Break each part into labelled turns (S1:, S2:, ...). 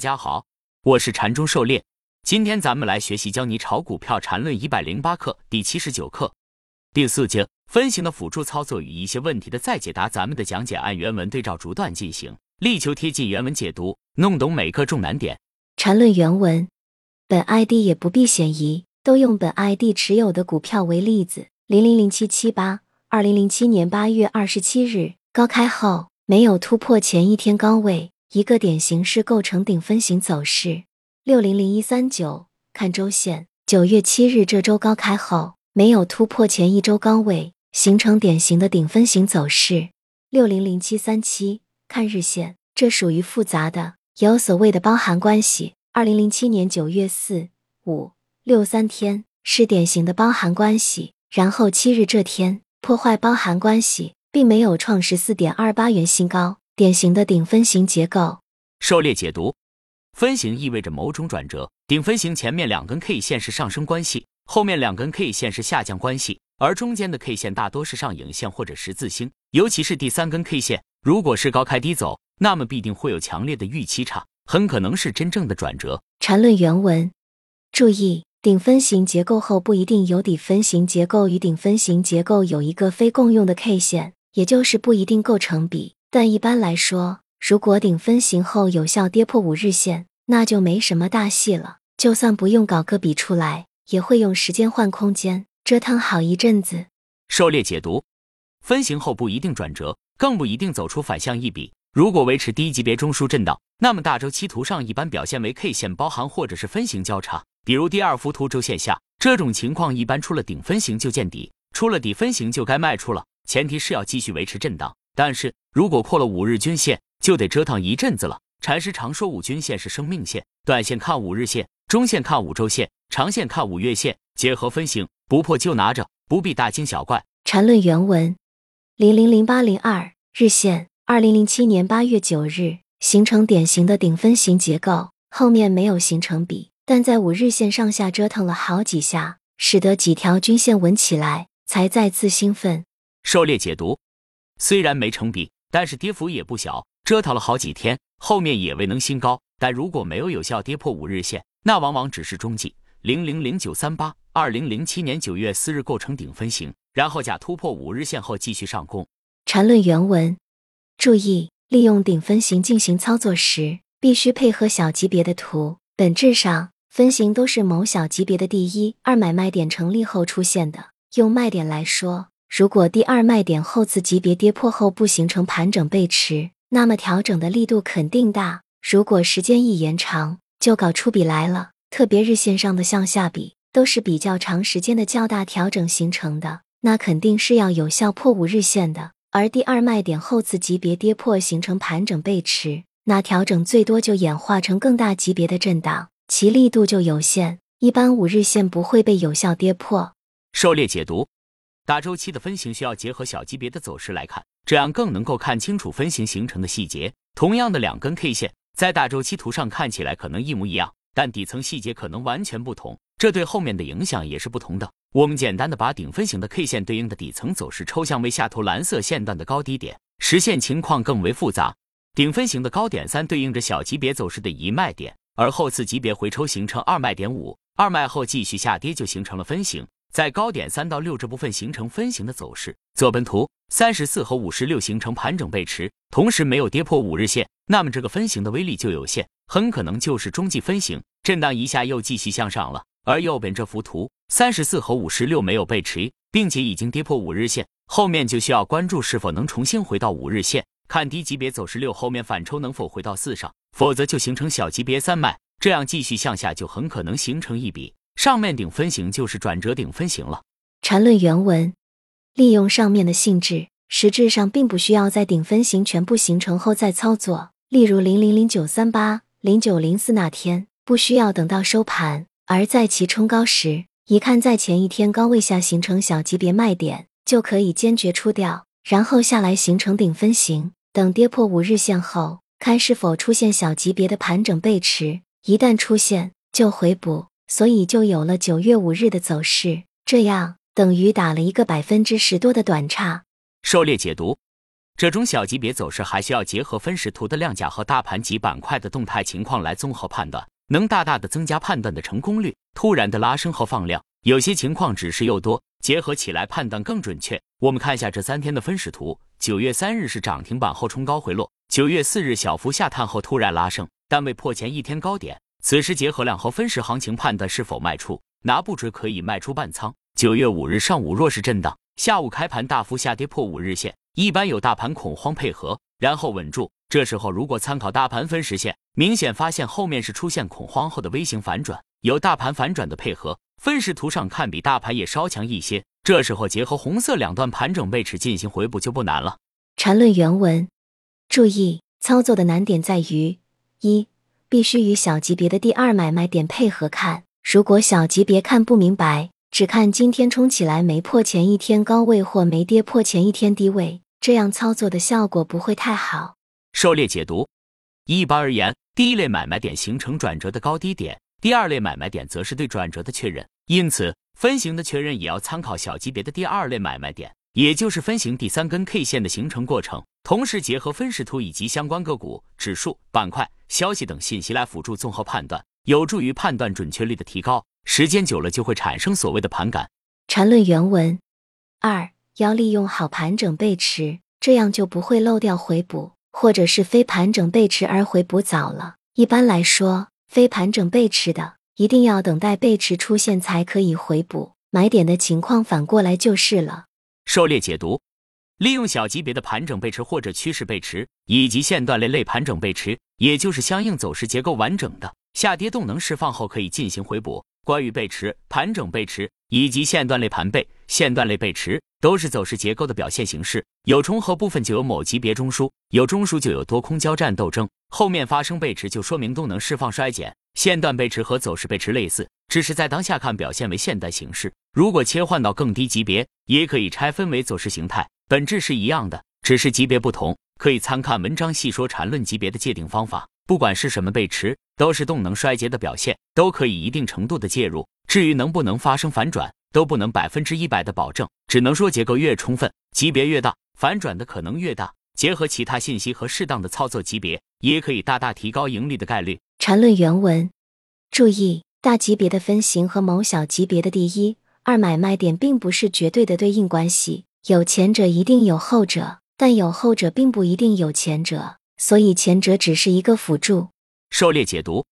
S1: 大家好，我是禅中狩猎。今天咱们来学习教你炒股票禅论一百零八课第七十九课第四节分型的辅助操作与一些问题的再解答。咱们的讲解按原文对照逐段进行，力求贴近原文解读，弄懂每个重难点。
S2: 禅论原文，本 ID 也不必嫌疑，都用本 ID 持有的股票为例子。零零零七七八，二零零七年八月二十七日高开后没有突破前一天高位。一个典型是构成顶分型走势。六零零一三九看周线，九月七日这周高开后没有突破前一周高位，形成典型的顶分型走势。六零零七三七看日线，这属于复杂的，有所谓的包含关系。二零零七年九月四五六三天是典型的包含关系，然后七日这天破坏包含关系，并没有创十四点二八元新高。典型的顶分型结构，
S1: 狩猎解读，分型意味着某种转折。顶分型前面两根 K 线是上升关系，后面两根 K 线是下降关系，而中间的 K 线大多是上影线或者十字星。尤其是第三根 K 线，如果是高开低走，那么必定会有强烈的预期差，很可能是真正的转折。
S2: 缠论原文，注意，顶分型结构后不一定有底分型结构与顶分型结构有一个非共用的 K 线，也就是不一定构成比。但一般来说，如果顶分型后有效跌破五日线，那就没什么大戏了。就算不用搞个笔出来，也会用时间换空间，折腾好一阵子。
S1: 狩猎解读：分型后不一定转折，更不一定走出反向一笔。如果维持低级别中枢震荡，那么大周期图上一般表现为 K 线包含或者是分型交叉。比如第二幅图周线下这种情况，一般出了顶分型就见底，出了底分型就该卖出了。前提是要继续维持震荡。但是如果破了五日均线，就得折腾一阵子了。禅师常说五均线是生命线，短线看五日线，中线看五周线，长线看五月线，结合分型，不破就拿着，不必大惊小怪。
S2: 禅论原文：零零零八零二日线，二零零七年八月九日形成典型的顶分型结构，后面没有形成比，但在五日线上下折腾了好几下，使得几条均线稳起来，才再次兴奋。
S1: 狩猎解读。虽然没成比，但是跌幅也不小，折腾了好几天，后面也未能新高。但如果没有有效跌破五日线，那往往只是中继。零零零九三八，二零零七年九月四日构成顶分型，然后假突破五日线后继续上攻。
S2: 缠论原文，注意利用顶分型进行操作时，必须配合小级别的图。本质上，分型都是某小级别的第一、二买卖点成立后出现的。用卖点来说。如果第二卖点后次级别跌破后不形成盘整背驰，那么调整的力度肯定大。如果时间一延长，就搞出笔来了。特别日线上的向下笔都是比较长时间的较大调整形成的，那肯定是要有效破五日线的。而第二卖点后次级别跌破形成盘整背驰，那调整最多就演化成更大级别的震荡，其力度就有限。一般五日线不会被有效跌破。
S1: 狩猎解读。大周期的分型需要结合小级别的走势来看，这样更能够看清楚分型形成的细节。同样的两根 K 线，在大周期图上看起来可能一模一样，但底层细节可能完全不同，这对后面的影响也是不同的。我们简单的把顶分型的 K 线对应的底层走势抽象为下图蓝色线段的高低点，实现情况更为复杂。顶分型的高点三对应着小级别走势的一卖点，而后次级别回抽形成二卖点五，二卖后继续下跌就形成了分型。在高点三到六这部分形成分型的走势，左本图三十四和五十六形成盘整背驰，同时没有跌破五日线，那么这个分型的威力就有限，很可能就是中继分型，震荡一下又继续向上了。而右边这幅图三十四和五十六没有背驰，并且已经跌破五日线，后面就需要关注是否能重新回到五日线，看低级别走势六后面反抽能否回到四上，否则就形成小级别三脉，这样继续向下就很可能形成一笔。上面顶分型就是转折顶分型了。
S2: 缠论原文，利用上面的性质，实质上并不需要在顶分型全部形成后再操作。例如零零零九三八、零九零四那天，不需要等到收盘，而在其冲高时，一看在前一天高位下形成小级别卖点，就可以坚决出掉，然后下来形成顶分型，等跌破五日线后，看是否出现小级别的盘整背驰，一旦出现就回补。所以就有了九月五日的走势，这样等于打了一个百分之十多的短差。
S1: 狩猎解读，这种小级别走势还需要结合分时图的量价和大盘及板块的动态情况来综合判断，能大大的增加判断的成功率。突然的拉升和放量，有些情况只是又多，结合起来判断更准确。我们看一下这三天的分时图，九月三日是涨停板后冲高回落，九月四日小幅下探后突然拉升，但未破前一天高点。此时结合量和分时行情判断是否卖出，拿不准可以卖出半仓。九月五日上午弱势震荡，下午开盘大幅下跌破五日线。一般有大盘恐慌配合，然后稳住。这时候如果参考大盘分时线，明显发现后面是出现恐慌后的微型反转，有大盘反转的配合。分时图上看比大盘也稍强一些，这时候结合红色两段盘整位置进行回补就不难了。
S2: 缠论原文，注意操作的难点在于：一，必须与小级别的第二买卖点配合看。如果小级别看不明白。只看今天冲起来没破前一天高位或没跌破前一天低位，这样操作的效果不会太好。
S1: 狩猎解读：一般而言，第一类买卖点形成转折的高低点，第二类买卖点则是对转折的确认。因此，分型的确认也要参考小级别的第二类买卖点，也就是分型第三根 K 线的形成过程，同时结合分时图以及相关个股、指数、板块、消息等信息来辅助综合判断，有助于判断准确率的提高。时间久了就会产生所谓的盘感。
S2: 缠论原文二要利用好盘整背驰，这样就不会漏掉回补，或者是非盘整背驰而回补早了。一般来说，非盘整背驰的一定要等待背驰出现才可以回补，买点的情况反过来就是了。
S1: 狩猎解读：利用小级别的盘整背驰或者趋势背驰，以及线段类类盘整背驰，也就是相应走势结构完整的下跌动能释放后可以进行回补。关于背驰、盘整背驰以及线段类盘背、线段类背驰，都是走势结构的表现形式。有重合部分就有某级别中枢，有中枢就有多空交战斗争。后面发生背驰，就说明动能释放衰减。线段背驰和走势背驰类似，只是在当下看表现为线段形式。如果切换到更低级别，也可以拆分为走势形态，本质是一样的，只是级别不同。可以参看文章细说缠论级别的界定方法。不管是什么背驰，都是动能衰竭的表现，都可以一定程度的介入。至于能不能发生反转，都不能百分之一百的保证，只能说结构越充分，级别越大，反转的可能越大。结合其他信息和适当的操作级别，也可以大大提高盈利的概率。
S2: 缠论原文，注意，大级别的分型和某小级别的第一、二买卖点并不是绝对的对应关系，有前者一定有后者，但有后者并不一定有前者。所以前者只是一个辅助。
S1: 狩猎解读，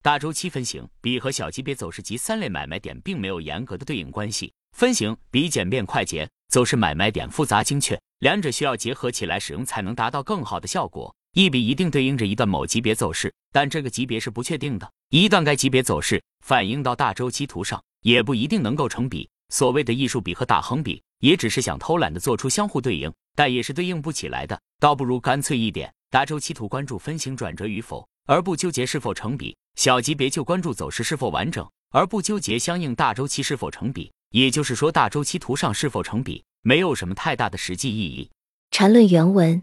S1: 大周期分型比和小级别走势及三类买卖点并没有严格的对应关系。分型比简便快捷，走势买卖点复杂精确，两者需要结合起来使用才能达到更好的效果。一笔一定对应着一段某级别走势，但这个级别是不确定的。一段该级别走势反映到大周期图上，也不一定能够成比。所谓的艺术比和大横比，也只是想偷懒的做出相互对应，但也是对应不起来的。倒不如干脆一点。大周期图关注分型转折与否，而不纠结是否成比；小级别就关注走势是否完整，而不纠结相应大周期是否成比。也就是说，大周期图上是否成比，没有什么太大的实际意义。
S2: 缠论原文，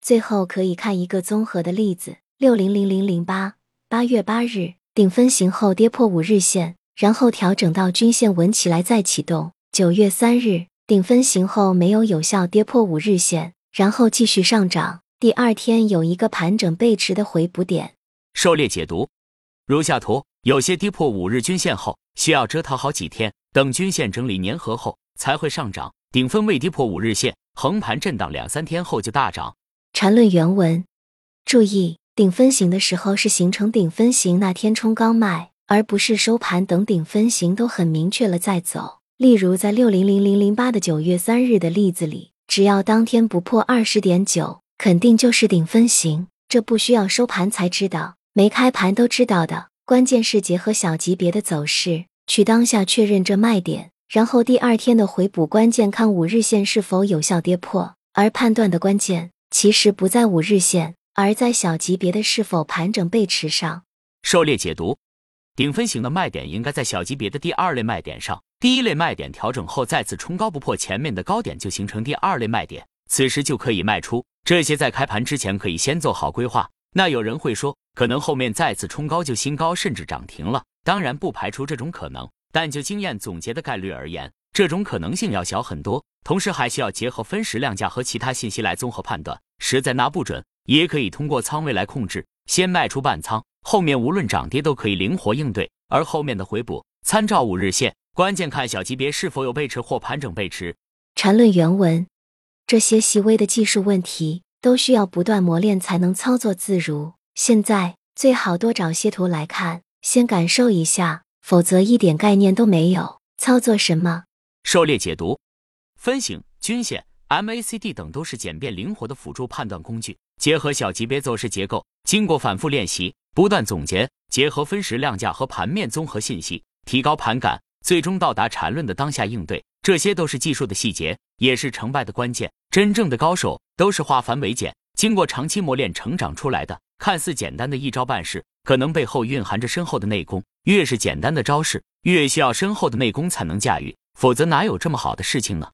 S2: 最后可以看一个综合的例子：六零零零零八八月八日顶分型后跌破五日线，然后调整到均线稳起来再启动；九月三日顶分型后没有有效跌破五日线，然后继续上涨。第二天有一个盘整背驰的回补点。
S1: 狩猎解读如下图：有些跌破五日均线后，需要折腾好几天，等均线整理粘合后才会上涨。顶分未跌破五日线，横盘震荡两三天后就大涨。
S2: 缠论原文：注意，顶分型的时候是形成顶分型那天冲高卖，而不是收盘等顶分型都很明确了再走。例如在六零零零零八的九月三日的例子里，只要当天不破二十点九。肯定就是顶分型，这不需要收盘才知道，没开盘都知道的。关键是结合小级别的走势，去当下确认这卖点，然后第二天的回补，关键看五日线是否有效跌破。而判断的关键其实不在五日线，而在小级别的是否盘整背驰上。
S1: 狩猎解读，顶分型的卖点应该在小级别的第二类卖点上，第一类卖点调整后再次冲高不破前面的高点，就形成第二类卖点，此时就可以卖出。这些在开盘之前可以先做好规划。那有人会说，可能后面再次冲高就新高，甚至涨停了。当然不排除这种可能，但就经验总结的概率而言，这种可能性要小很多。同时还需要结合分时量价和其他信息来综合判断。实在拿不准，也可以通过仓位来控制，先卖出半仓，后面无论涨跌都可以灵活应对。而后面的回补，参照五日线，关键看小级别是否有背驰或盘整背驰。
S2: 缠论原文：这些细微的技术问题都需要不断磨练才能操作自如。现在最好多找些图来看，先感受一下，否则一点概念都没有，操作什么？
S1: 狩猎解读、分型、均线、MACD 等都是简便灵活的辅助判断工具。结合小级别走势结构，经过反复练习，不断总结，结合分时量价和盘面综合信息，提高盘感，最终到达缠论的当下应对。这些都是技术的细节，也是成败的关键。真正的高手都是化繁为简，经过长期磨练成长出来的。看似简单的一招半式，可能背后蕴含着深厚的内功。越是简单的招式，越需要深厚的内功才能驾驭，否则哪有这么好的事情呢？